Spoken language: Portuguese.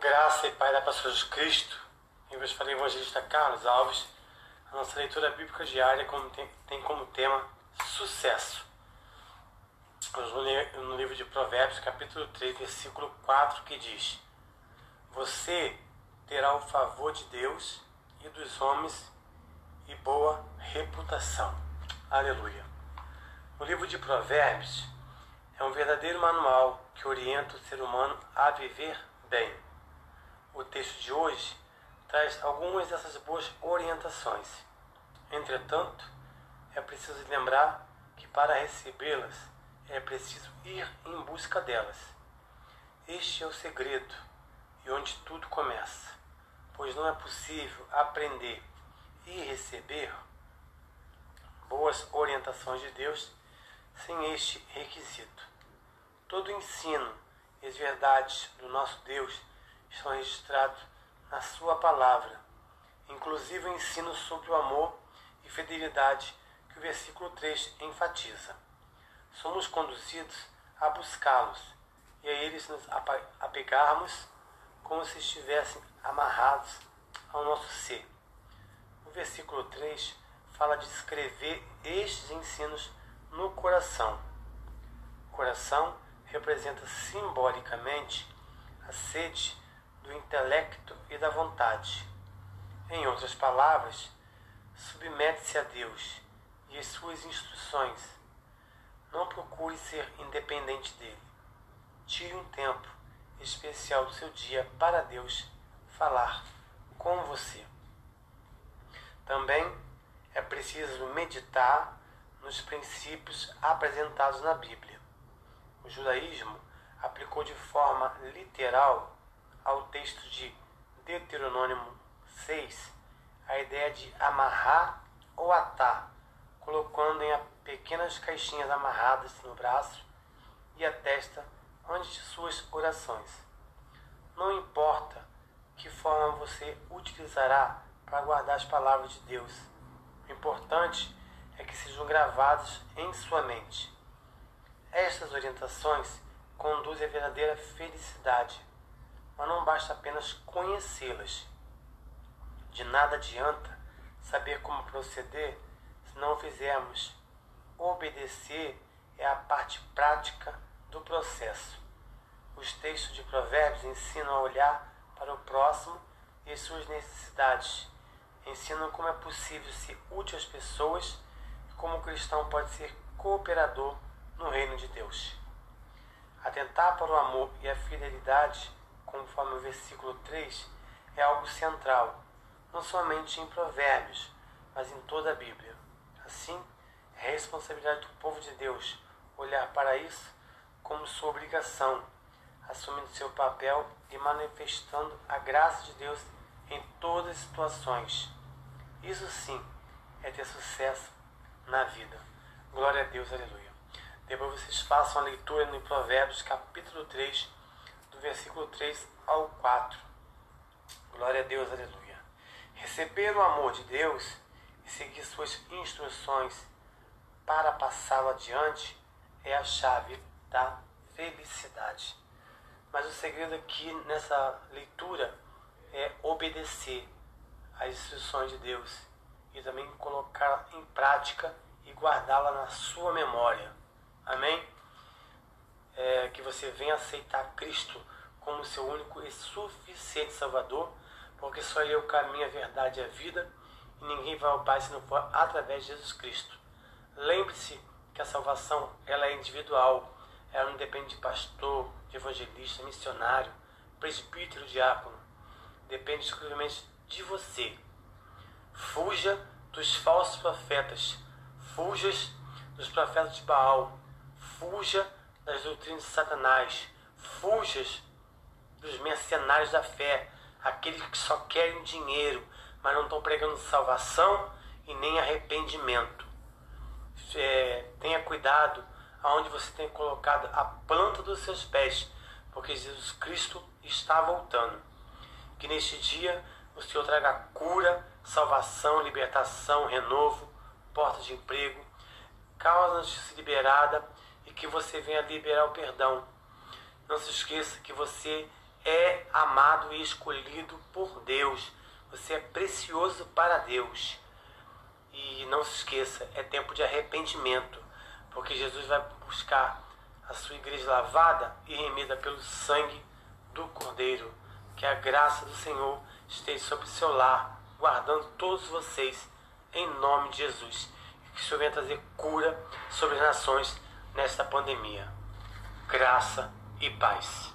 Graça e Pai da Pastor Jesus Cristo, eu vos falei evangelista Carlos Alves, a nossa leitura bíblica diária tem como tema sucesso. No livro de Provérbios, capítulo 3, versículo 4, que diz: Você terá o favor de Deus e dos homens e boa reputação. Aleluia. O livro de Provérbios é um verdadeiro manual que orienta o ser humano a viver bem. O texto de hoje traz algumas dessas boas orientações. Entretanto, é preciso lembrar que para recebê-las é preciso ir em busca delas. Este é o segredo e onde tudo começa, pois não é possível aprender e receber boas orientações de Deus sem este requisito. Todo ensino e as verdades do nosso Deus estão registrados na Sua palavra, inclusive o ensino sobre o amor e fidelidade que o versículo 3 enfatiza. Somos conduzidos a buscá-los e a eles nos apegarmos como se estivessem amarrados ao nosso ser. O versículo 3 fala de escrever estes ensinos no coração. O coração representa simbolicamente a sede do intelecto e da vontade. Em outras palavras, submete-se a Deus e às suas instruções. Não procure ser independente dele. Tire um tempo especial do seu dia para Deus falar com você. Também é preciso meditar nos princípios apresentados na Bíblia. O judaísmo aplicou de forma literal ao texto de Deuteronômio 6 a ideia de amarrar ou atar, colocando em pequenas caixinhas amarradas no braço e a testa antes de suas orações. Não importa que forma você utilizará para guardar as palavras de Deus. O importante é que sejam gravados em sua mente. Estas orientações conduzem à verdadeira felicidade, mas não basta apenas conhecê-las. De nada adianta saber como proceder se não fizermos. Obedecer é a parte prática do processo. Os textos de Provérbios ensinam a olhar para o próximo e as suas necessidades. Ensinam como é possível ser útil às pessoas e como o cristão pode ser cooperador no reino de Deus. Atentar para o amor e a fidelidade, conforme o versículo 3, é algo central, não somente em Provérbios, mas em toda a Bíblia. Assim, é responsabilidade do povo de Deus olhar para isso como sua obrigação, assumindo seu papel e manifestando a graça de Deus em todas as situações. Isso sim é ter sucesso na vida. Glória a Deus, aleluia. Depois vocês façam a leitura no Provérbios, capítulo 3, do versículo 3 ao 4. Glória a Deus, aleluia. Receber o amor de Deus e seguir suas instruções para passá-lo adiante é a chave da felicidade. Mas o segredo aqui nessa leitura é obedecer às instruções de Deus e também colocar em prática e guardá-la na sua memória. Amém? É, que você venha aceitar Cristo como seu único e suficiente Salvador, porque só Ele é o caminho, a verdade e a vida, e ninguém vai ao Pai se não for através de Jesus Cristo. Lembre-se que a salvação ela é individual, ela não depende de pastor, de evangelista, missionário, presbítero, diácono. Depende exclusivamente de você. Fuja dos falsos profetas, fuja dos profetas de Baal, Fuja das doutrinas de Satanás. Fuja dos mercenários da fé. Aqueles que só querem dinheiro, mas não estão pregando salvação e nem arrependimento. É, tenha cuidado aonde você tem colocado a planta dos seus pés, porque Jesus Cristo está voltando. Que neste dia o Senhor traga cura, salvação, libertação, renovo, porta de emprego, causa de se liberada e que você venha liberar o perdão. Não se esqueça que você é amado e escolhido por Deus. Você é precioso para Deus. E não se esqueça, é tempo de arrependimento, porque Jesus vai buscar a sua igreja lavada e remida pelo sangue do Cordeiro. Que a graça do Senhor esteja sobre o seu lar, guardando todos vocês, em nome de Jesus. Que o Senhor venha trazer cura sobre as nações nesta pandemia. Graça e paz.